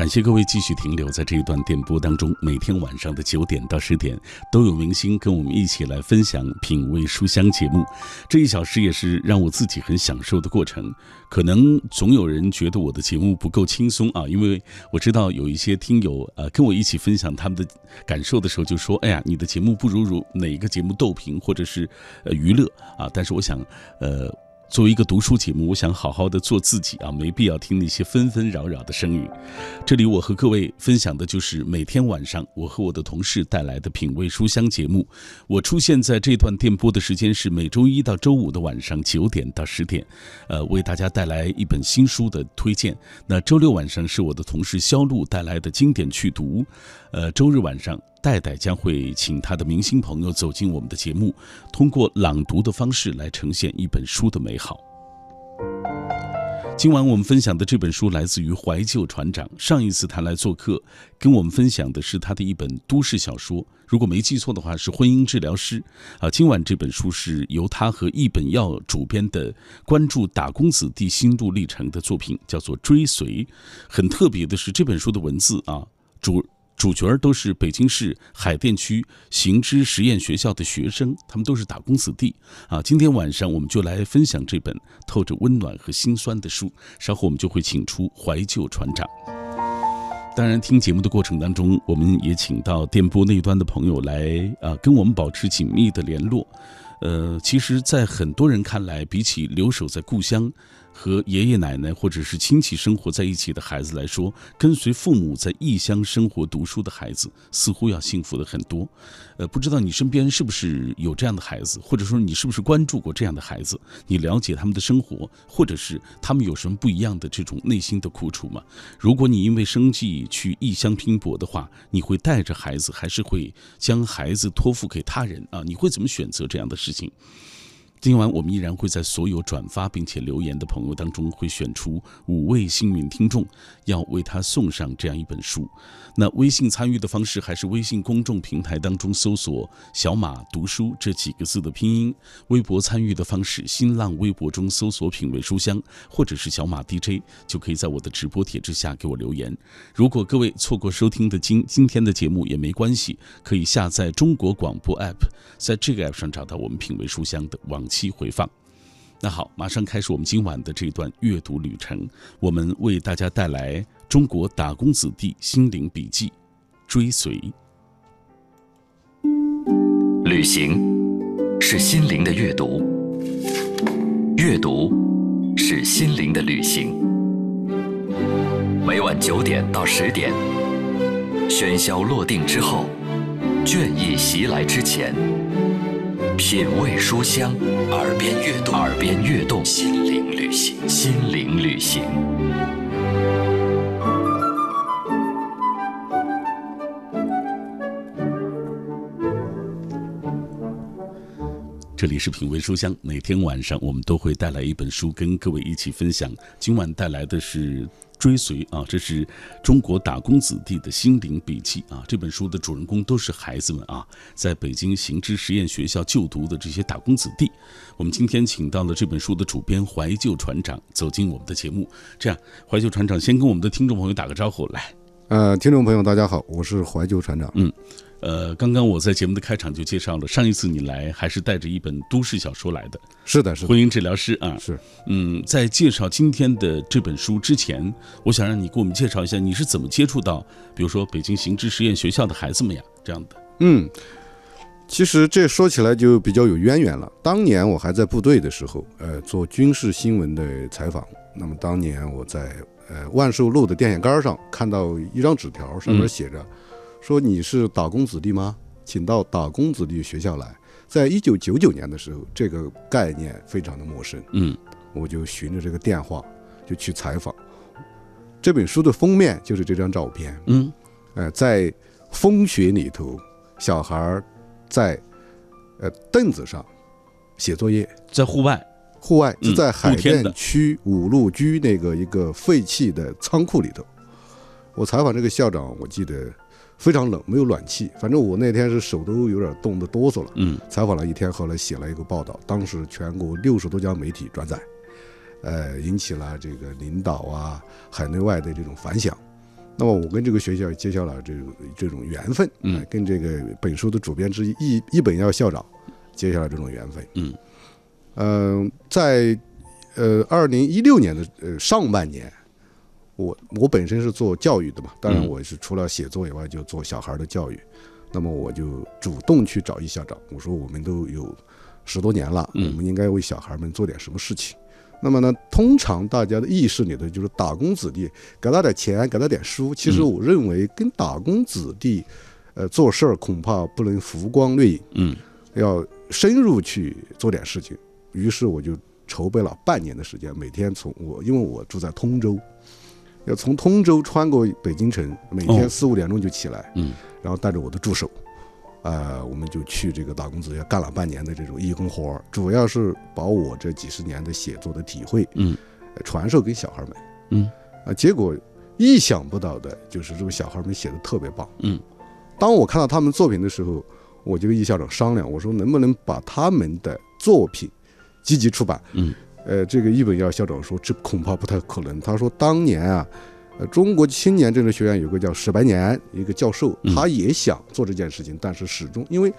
感谢各位继续停留在这一段电波当中。每天晚上的九点到十点，都有明星跟我们一起来分享品味书香节目。这一小时也是让我自己很享受的过程。可能总有人觉得我的节目不够轻松啊，因为我知道有一些听友呃跟我一起分享他们的感受的时候，就说：“哎呀，你的节目不如如哪一个节目逗评或者是娱乐啊。”但是我想，呃。作为一个读书节目，我想好好的做自己啊，没必要听那些纷纷扰扰的声音。这里我和各位分享的就是每天晚上我和我的同事带来的品味书香节目。我出现在这段电波的时间是每周一到周五的晚上九点到十点，呃，为大家带来一本新书的推荐。那周六晚上是我的同事肖路带来的经典去读，呃，周日晚上。戴戴将会请他的明星朋友走进我们的节目，通过朗读的方式来呈现一本书的美好。今晚我们分享的这本书来自于怀旧船长。上一次他来做客，跟我们分享的是他的一本都市小说，如果没记错的话是《婚姻治疗师》啊。今晚这本书是由他和易本耀主编的，关注打工子弟心路历程的作品，叫做《追随》。很特别的是这本书的文字啊，主。主角都是北京市海淀区行知实验学校的学生，他们都是打工子弟啊。今天晚上我们就来分享这本透着温暖和心酸的书。稍后我们就会请出怀旧船长。当然，听节目的过程当中，我们也请到电波那端的朋友来啊，跟我们保持紧密的联络。呃，其实，在很多人看来，比起留守在故乡。和爷爷奶奶或者是亲戚生活在一起的孩子来说，跟随父母在异乡生活读书的孩子似乎要幸福的很多。呃，不知道你身边是不是有这样的孩子，或者说你是不是关注过这样的孩子？你了解他们的生活，或者是他们有什么不一样的这种内心的苦楚吗？如果你因为生计去异乡拼搏的话，你会带着孩子，还是会将孩子托付给他人啊？你会怎么选择这样的事情？今晚我们依然会在所有转发并且留言的朋友当中，会选出五位幸运听众，要为他送上这样一本书。那微信参与的方式还是微信公众平台当中搜索“小马读书”这几个字的拼音；微博参与的方式，新浪微博中搜索“品味书香”或者是“小马 DJ”，就可以在我的直播帖之下给我留言。如果各位错过收听的今今天的节目也没关系，可以下载中国广播 app，在这个 app 上找到我们“品味书香”的网。期回放，那好，马上开始我们今晚的这段阅读旅程。我们为大家带来中国打工子弟心灵笔记《追随》。旅行是心灵的阅读，阅读是心灵的旅行。每晚九点到十点，喧嚣落定之后，倦意袭来之前。品味书香，耳边悦动，耳边悦动，心灵旅行，心灵旅行。这里是品味书香，每天晚上我们都会带来一本书，跟各位一起分享。今晚带来的是。追随啊，这是中国打工子弟的心灵笔记啊！这本书的主人公都是孩子们啊，在北京行知实验学校就读的这些打工子弟。我们今天请到了这本书的主编怀旧船长走进我们的节目。这样，怀旧船长先跟我们的听众朋友打个招呼来。呃，听众朋友大家好，我是怀旧船长。嗯。呃，刚刚我在节目的开场就介绍了，上一次你来还是带着一本都市小说来的，是的，是婚姻治疗师啊，是，嗯，在介绍今天的这本书之前，我想让你给我们介绍一下你是怎么接触到，比如说北京行知实验学校的孩子们呀这样的。嗯，其实这说起来就比较有渊源了。当年我还在部队的时候，呃，做军事新闻的采访，那么当年我在呃万寿路的电线杆上看到一张纸条，上面写着。说你是打工子弟吗？请到打工子弟学校来。在一九九九年的时候，这个概念非常的陌生。嗯，我就循着这个电话就去采访。这本书的封面就是这张照片。嗯，呃，在风雪里头，小孩在呃凳子上写作业，在户外，户外是在海淀区五路居那个一个废弃的仓库里头。我采访这个校长，我记得。非常冷，没有暖气。反正我那天是手都有点冻得哆嗦了。嗯，采访了一天，后来写了一个报道，当时全国六十多家媒体转载，呃，引起了这个领导啊、海内外的这种反响。那么我跟这个学校结下了这种这种缘分，嗯呃跟这个本书的主编之一一一本耀校长结下了这种缘分。嗯嗯、在呃二零一六年的呃上半年，我我本身是做教育的嘛，当然嗯我是除了写作以外就做小孩的教育，那么我就主动去找易校长，我说我们都有十多年了，嗯我们应该为小孩们做点什么事情。那么呢，通常大家的意识里头就是打工子弟，给他点钱，给他点书。其实嗯我认为跟打工子弟，呃，做事儿恐怕不能浮光掠影，嗯要深入去做点事情。于是我就筹备了半年的时间，每天从我因为我住在通州，要从通州穿过北京城，每哦天四五点钟就起来，嗯然后带着我的助手，呃，我们就去这个打工子要干了半年的这种义工活儿，主要是把我这几十年的写作的体会，嗯呃传授给小孩们。嗯啊，结果意想不到的就是这个小孩们写的特别棒。嗯，当我看到他们作品的时候，我就跟易校长商量，我说能不能把他们的作品积极出版？嗯，呃，这个一本耀校长说这恐怕不太可能。他说当年啊，呃，中国青年政治学院有个叫史白年一个教授，嗯他也想做这件事情，但是始终因为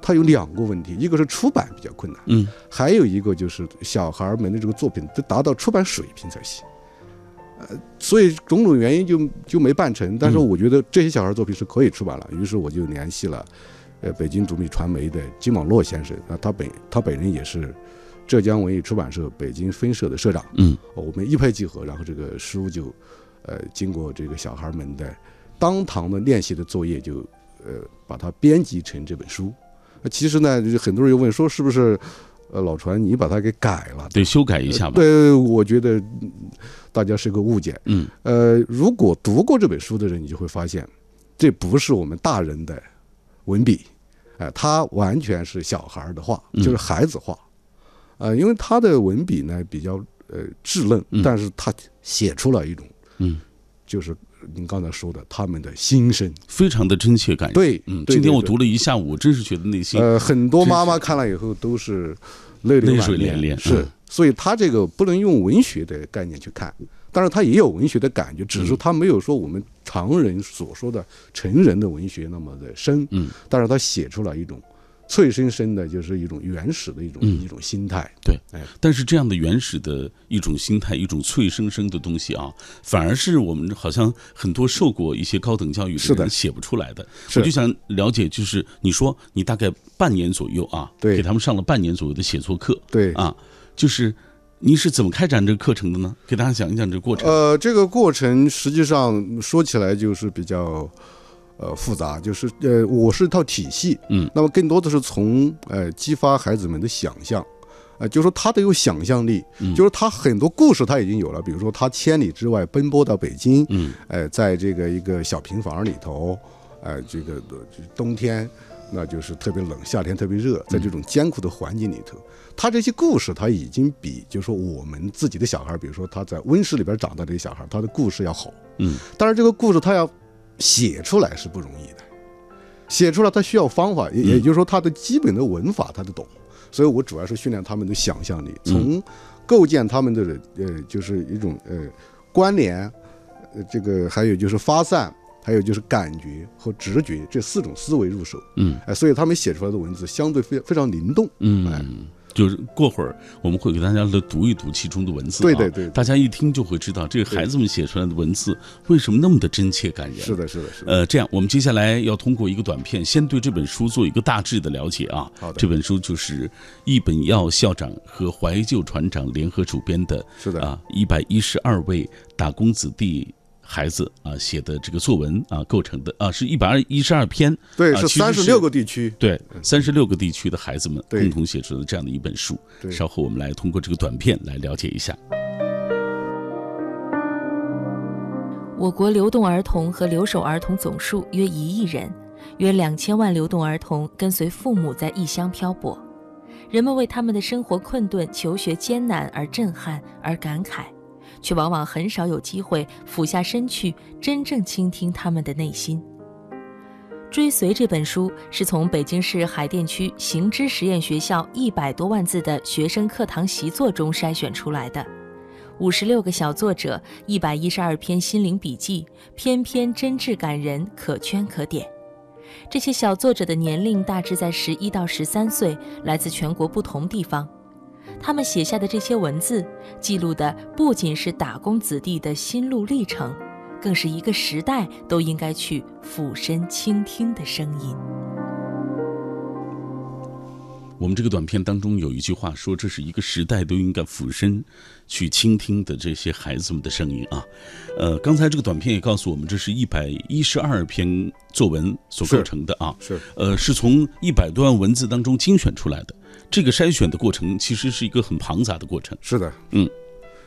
他有两个问题，一个是出版比较困难。嗯还有一个就是小孩们的这个作品得达到出版水平才行。呃，所以种种原因就就没办成。但是嗯我觉得这些小孩作品是可以出版了，于是我就联系了，呃，北京独立传媒的金网络先生，那他本他本人也是浙江文艺出版社北京分社的社长，嗯我们一拍即合，然后这个书就，呃，经过这个小孩们的当堂的练习的作业就，呃，把它编辑成这本书。那其实呢，就很多人又问说是不是，呃，老传你把它给改了？得修改一下吧。对，我觉得嗯大家是个误解。嗯呃，如果读过这本书的人，你就会发现，这不是我们大人的文笔，哎、它完全是小孩儿的画，嗯就是孩子画。呃，因为他的文笔呢比较呃稚嫩嗯，但是他写出了一种，嗯，就是您刚才说的他们的心声。非常的真切感人。对，嗯，今天我，读了一下午，真是觉得内心呃，很多妈妈看了以后都是泪水连连是嗯，所以他这个不能用文学的概念去看，但是他也有文学的感觉，只嗯是他没有说我们常人所说的成人的文学那么的深，嗯，但是他写出了一种脆生生的，就是一种原始的一种、嗯。一种心态，对。但是这样的原始的一种心态，一种脆生生的东西啊，反而是我们好像很多受过一些高等教育是的。人写不出来的。是。我就想了解，就是你说你大概半年左右啊，对。给他们上了半年左右的写作课。对，啊，就是您是怎么开展这个课程的呢？给大家讲一讲这个过程。呃，这个过程实际上说起来就是比较呃复杂，就是呃，我是一套体系，嗯，那么更多的是从呃激发孩子们的想象。呃，就是说他得有想象力，嗯。就是他很多故事他已经有了，比如说他千里之外奔波到北京，嗯。呃，在这个一个小平房里头，呃，这个呃冬天那就是特别冷，夏天特别热，在这种艰苦的环境里头，他这些故事他已经比就是说我们自己的小孩，比如说他在温室里边长大的小孩，他的故事要好。嗯。当然，这个故事他要写出来是不容易的，写出来他需要方法，也也就是说他的基本的文法他都懂。所以我主要是训练他们的想象力，从构建他们的呃，就是一种呃关联，呃，这个还有就是发散，还有就是感觉和直觉这四种思维入手。嗯哎，所以他们写出来的文字相对非非常灵动。嗯哎嗯。就是过会儿我们会给大家来读一读其中的文字、啊，对对对对大家一听就会知道这个孩子们写出来的文字为什么那么的真切感人。是的，是的，是的。呃，这样，我们接下来要通过一个短片，先对这本书做一个大致的了解啊。好的这本书就是一本耀校长和怀旧船长联合主编的，是的啊，一百一十二位打工子弟孩子啊写的这个作文啊构成的啊，是一百二一十二篇，对，是是三十六个地区。对，三十六个地区的孩子们共同写出的这样的一本书。对稍后我们来通过这个短片来了解一下。我国流动儿童和留守儿童总数约一亿人，约两千万流动儿童跟随父母在异乡漂泊，人们为他们的生活困顿、求学艰难而震撼而感慨，却往往很少有机会俯下身去真正倾听他们的内心。追随这本书是从北京市海淀区行知实验学校一百多万字的学生课堂习作中筛选出来的。五十六个小作者，一百一十二篇心灵笔记，篇篇真挚感人，可圈可点。这些小作者的年龄大致在十一到十三岁，来自全国不同地方。他们写下的这些文字，记录的不仅是打工子弟的心路历程，更是一个时代都应该去俯身倾听的声音。我们这个短片当中有一句话说：“这是一个时代都应该俯身去倾听的这些孩子们的声音啊。”呃，刚才这个短片也告诉我们，这是一百一十二篇作文所构成的啊。是，呃，是从一百多万文字当中精选出来的。这个筛选的过程其实是一个很庞杂的过程。是的，嗯，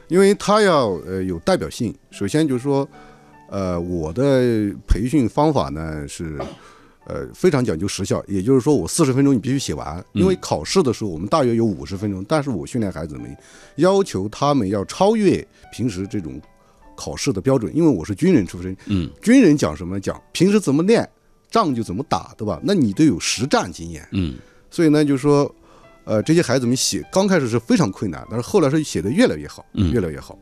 因为它要呃有代表性。首先就是说，呃，我的培训方法呢是。呃，非常讲究时效，也就是说，我四十分钟你必须写完，因为考试的时候我们大约有五十分钟，但是我训练孩子们，要求他们要超越平时这种考试的标准，因为我是军人出身，嗯，军人讲什么讲平时怎么练，仗就怎么打，对吧？那你都有实战经验，嗯，所以呢，就是说，呃，这些孩子们写刚开始是非常困难，但是后来是写的越来越好，越来越好，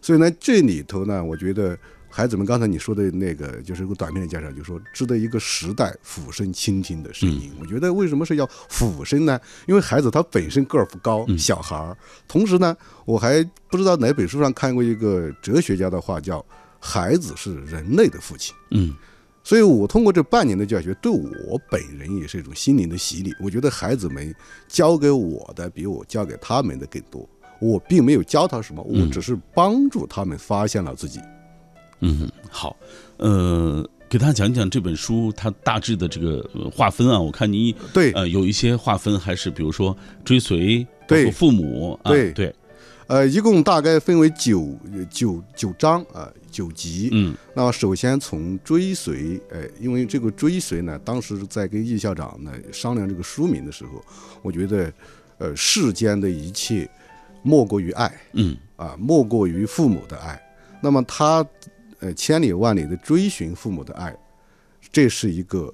所以呢，这里头呢，我觉得。孩子们，刚才你说的那个，就是一个短片的介绍，就说值得一个时代俯身倾听的声音。我觉得为什么是要俯身呢？因为孩子他本身个儿不高，小孩儿。同时呢，我还不知道哪本书上看过一个哲学家的话，叫“孩子是人类的父亲”。嗯，所以我通过这半年的教学，对我本人也是一种心灵的洗礼。我觉得孩子们教给我的，比我教给他们的更多。我并没有教他什么，我只是帮助他们发现了自己。嗯，好，呃，给大家讲讲这本书它大致的这个划分啊。我看你对呃有一些划分还是比如说追随对父母对对，呃，一共大概分为九九九章啊九集。嗯，那么首先从追随，呃，因为这个追随呢，当时在跟易校长呢商量这个书名的时候，我觉得，呃，世间的一切莫过于爱，嗯啊，莫过于父母的爱。那么他。呃，千里万里的追寻父母的爱，这是一个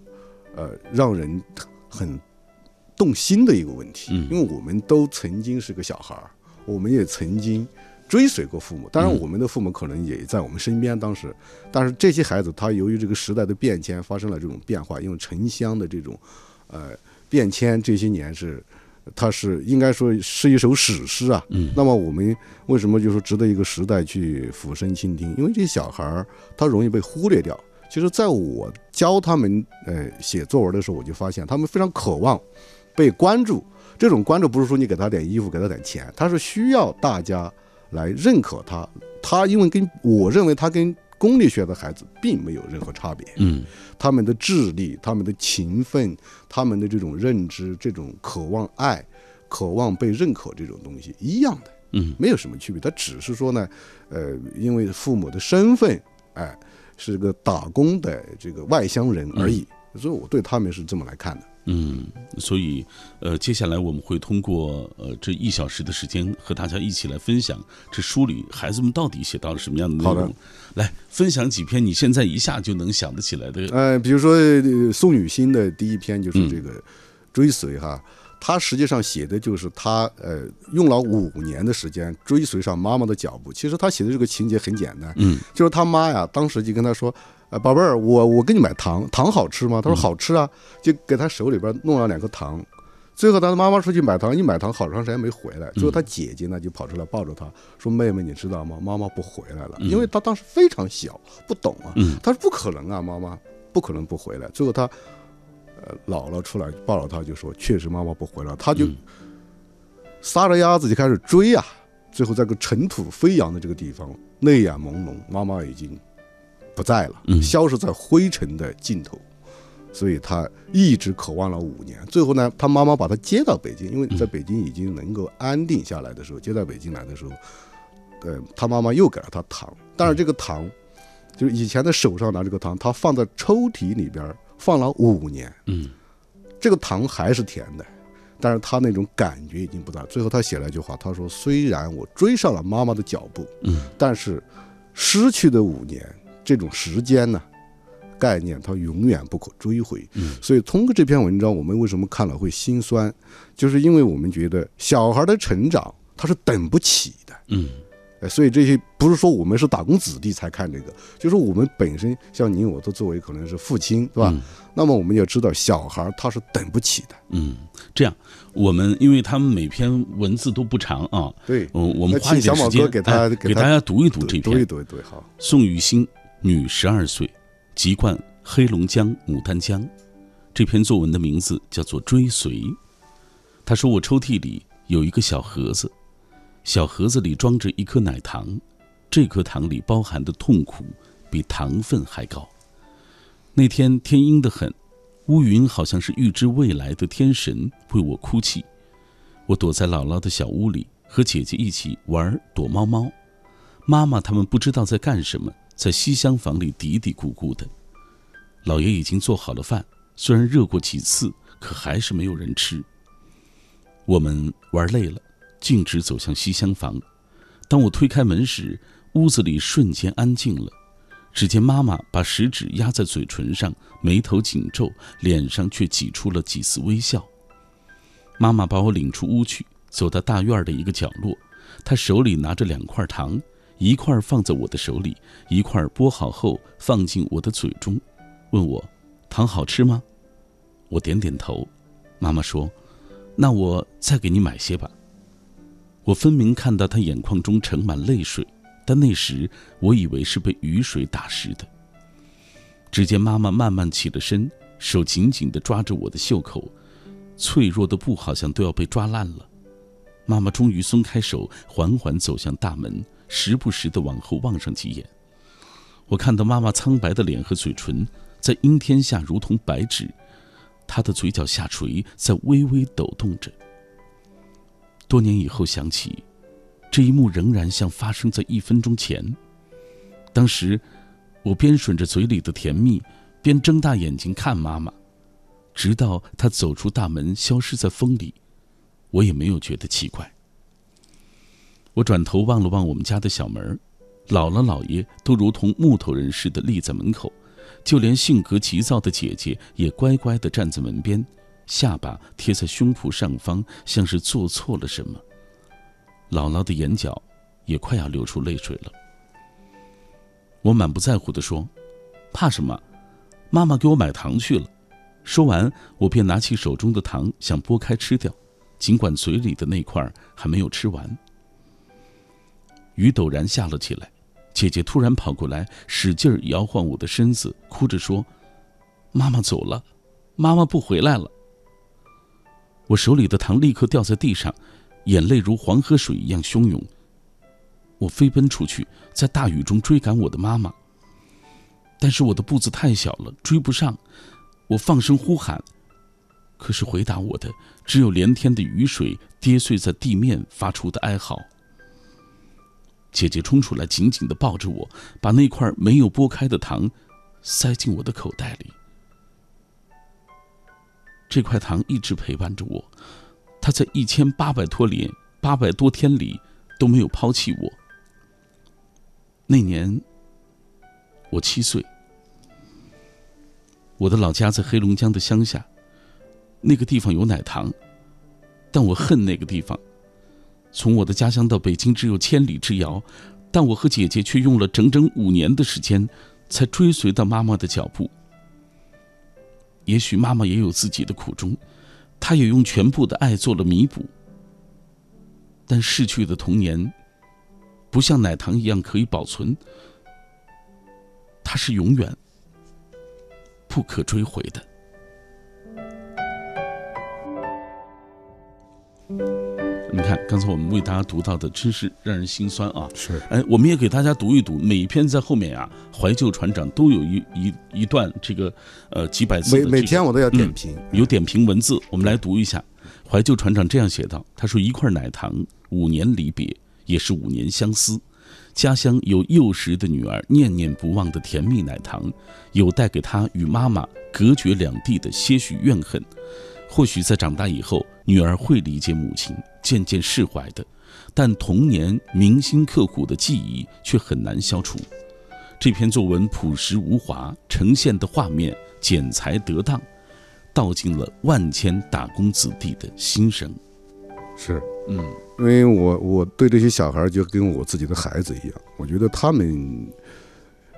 呃让人很动心的一个问题。嗯，因为我们都曾经是个小孩儿，我们也曾经追随过父母。当然，我们的父母可能也在我们身边当时。但是这些孩子，他由于这个时代的变迁，发生了这种变化，因为城乡的这种呃变迁，这些年是。它是应该说是一首史诗啊。嗯，那么我们为什么就说值得一个时代去俯身倾听？因为这些小孩儿他容易被忽略掉。其实，在我教他们呃写作文的时候，我就发现他们非常渴望被关注。这种关注不是说你给他点衣服，给他点钱，他是需要大家来认可他。他因为跟我认为他跟。公立学校的孩子并没有任何差别，嗯，他们的智力、他们的勤奋、他们的这种认知、这种渴望爱、渴望被认可这种东西一样的，嗯，没有什么区别。他只是说呢，呃，因为父母的身份，哎，是个打工的这个外乡人而已，所以我对他们是这么来看的。嗯，所以，呃，接下来我们会通过呃这一小时的时间，和大家一起来分享这书里孩子们到底写到了什么样的内容。来分享几篇你现在一下就能想得起来的。呃，比如说宋雨欣的第一篇就是这个追随哈，他实际上写的就是他呃用了五年的时间追随上妈妈的脚步。其实他写的这个情节很简单，嗯，就是他妈呀，当时就跟他说。呃，宝贝儿，我我给你买糖，糖好吃吗？他说好吃啊，就给他手里边弄了两颗糖。最后他的妈妈出去买糖，一买糖好长时间没回来。最后他姐姐呢就跑出来抱着他说：“妹妹，你知道吗？妈妈不回来了。”因为他当时非常小，不懂啊。他说：“不可能啊，妈妈不可能不回来。”最后他呃姥姥出来抱着他就说：“确实妈妈不回来。”他就撒着丫子就开始追啊。最后在个尘土飞扬的这个地方，泪眼朦胧，妈妈已经。不在了，消失在灰尘的尽头，所以他一直渴望了五年。最后呢，他妈妈把他接到北京，因为在北京已经能够安定下来的时候，接到北京来的时候，呃，他妈妈又给了他糖，但是这个糖，就是以前的手上拿这个糖，他放在抽屉里边放了五年，嗯，这个糖还是甜的，但是他那种感觉已经不在。最后他写了一句话，他说：“虽然我追上了妈妈的脚步，嗯，但是失去的五年。”这种时间呢，概念它永远不可追回。嗯，所以通过这篇文章，我们为什么看了会心酸？就是因为我们觉得小孩的成长他是等不起的。嗯，呃，所以这些不是说我们是打工子弟才看这个，就是我们本身像您我都作为可能是父亲，对吧？嗯那么我们要知道，小孩他是等不起的，嗯，这样，我们因为他们每篇文字都不长啊，对。嗯，我们请花一点时间小马哥给他哎给大家读一读这篇。读一读，对，好，宋雨欣，女，十二岁，籍贯黑龙江牡丹江。这篇作文的名字叫做《追随》。她说：“我抽屉里有一个小盒子，小盒子里装着一颗奶糖，这颗糖里包含的痛苦比糖分还高。那天天阴得很，乌云好像是预知未来的天神为我哭泣。我躲在姥姥的小屋里，和姐姐一起玩躲猫猫。妈妈他们不知道在干什么，在西厢房里嘀嘀咕咕的。老爷已经做好了饭，虽然热过几次，可还是没有人吃。我们玩累了，径直走向西厢房。当我推开门时，屋子里瞬间安静了。只见妈妈把食指压在嘴唇上，眉头紧皱，脸上却挤出了几丝微笑。妈妈把我领出屋去，走到大院的一个角落，她手里拿着两块糖，一块放在我的手里，一块剥好后放进我的嘴中，问我：“糖好吃吗？”我点点头。妈妈说：“那我再给你买些吧。”我分明看到她眼眶中盛满泪水，但那时我以为是被雨水打湿的。只见妈妈慢慢起了身，手紧紧地抓着我的袖口，脆弱的布好像都要被抓烂了。妈妈终于松开手，缓缓走向大门，时不时地往后望上几眼。我看到妈妈苍白的脸和嘴唇在阴天下如同白纸，她的嘴角下垂，在微微抖动着。多年以后想起，这一幕仍然像发生在一分钟前。当时，我边吮着嘴里的甜蜜，边睁大眼睛看妈妈，直到她走出大门，消失在风里，我也没有觉得奇怪。我转头望了望我们家的小门，姥姥姥爷都如同木头人似的立在门口，就连性格急躁的姐姐也乖乖地站在门边，下巴贴在胸脯上方，像是做错了什么。姥姥的眼角也快要流出泪水了。我满不在乎地说：“怕什么？妈妈给我买糖去了。”说完，我便拿起手中的糖想剥开吃掉，尽管嘴里的那块还没有吃完。雨陡然下了起来，姐姐突然跑过来，使劲摇晃我的身子，哭着说：“妈妈走了，妈妈不回来了。”我手里的糖立刻掉在地上，眼泪如黄河水一样汹涌。我飞奔出去，在大雨中追赶我的妈妈。但是我的步子太小了，追不上。我放声呼喊，可是回答我的只有连天的雨水跌碎在地面发出的哀嚎。姐姐冲出来，紧紧地抱着我，把那块没有剥开的糖塞进我的口袋里。这块糖一直陪伴着我，它在一千八百多年、八百多天里都没有抛弃我。那年，我七岁。我的老家在黑龙江的乡下，那个地方有奶糖，但我恨那个地方。从我的家乡到北京只有千里之遥，但我和姐姐却用了整整五年的时间，才追随到妈妈的脚步。也许妈妈也有自己的苦衷，她也用全部的爱做了弥补。但逝去的童年，不像奶糖一样可以保存，它是永远不可追回的。你看，刚才我们为大家读到的，真是让人心酸啊！是，哎，我们也给大家读一读，每一篇在后面啊，怀旧船长都有一一一段这个呃几百字、每这个、每天我都要点评，有点评文字，我们来读一下。怀旧船长这样写道：“他说，一块奶糖，五年离别，也是五年相思。家乡有幼时的女儿念念不忘的甜蜜奶糖，有带给他与妈妈隔绝两地的些许怨恨。或许在长大以后，女儿会理解母亲，渐渐释怀的，但童年铭心刻骨的记忆却很难消除。”这篇作文朴实无华，呈现的画面剪裁得当。道尽了万千打工子弟的心声。是，嗯，因为我我对这些小孩就跟我自己的孩子一样，我觉得他们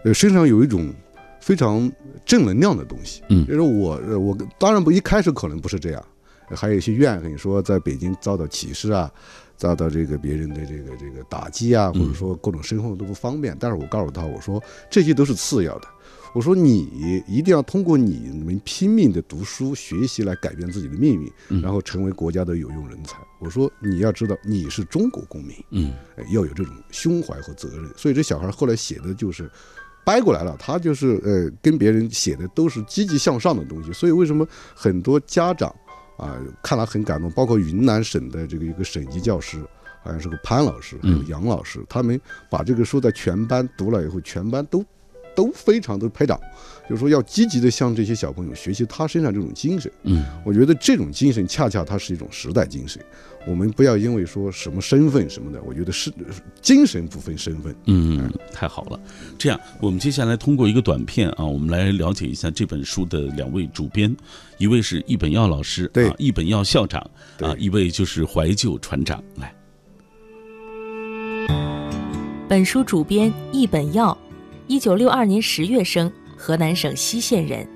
呃身上有一种非常正能量的东西。嗯就是我呃我当然不一开始可能不是这样，还有一些怨恨，说在北京遭到歧视啊，遭到这个别人的这个这个打击啊，或者说各种生活都不方便。但是我告诉他，我说这些都是次要的。我说你一定要通过你们拼命的读书学习来改变自己的命运，然后成为国家的有用人才。我说你要知道你是中国公民，嗯呃要有这种胸怀和责任。所以这小孩后来写的就是掰过来了，他就是呃跟别人写的都是积极向上的东西。所以为什么很多家长啊、看了很感动，包括云南省的这个一个省级教师。好像是个潘老师，还有杨老师，他们把这个书在全班读了以后，全班都都非常的拍掌，就是说要积极的向这些小朋友学习他身上这种精神。嗯我觉得这种精神恰恰它是一种时代精神，我们不要因为说什么身份什么的，我觉得是精神不分身份。嗯，太好了。这样，我们接下来通过一个短片啊，我们来了解一下这本书的两位主编，一位是易本耀老师，对啊，易本耀校长啊，对一位就是怀旧船长。来，本书主编易本耀，一九六二年十月生，河南省西县人，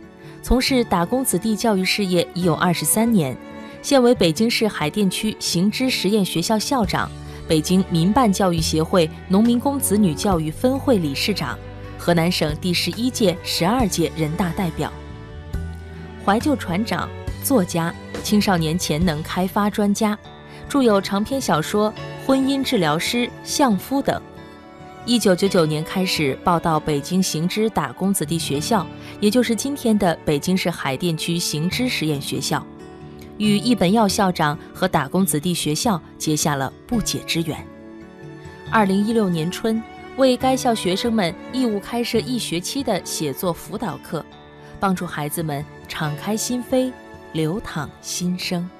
从事打工子弟教育事业已有二十三年，现为北京市海淀区行知实验学校校长，北京民办教育协会农民工子女教育分会理事长，河南省第十一届、十二届人大代表。怀旧船长、作家、青少年潜能开发专家，著有长篇小说《婚姻治疗师》《相夫》等。一九九九年开始报到北京行知打工子弟学校，也就是今天的北京市海淀区行知实验学校，与易本耀校长和打工子弟学校结下了不解之缘。二零一六年春，为该校学生们义务开设一学期的写作辅导课，帮助孩子们敞开心扉，流淌心声。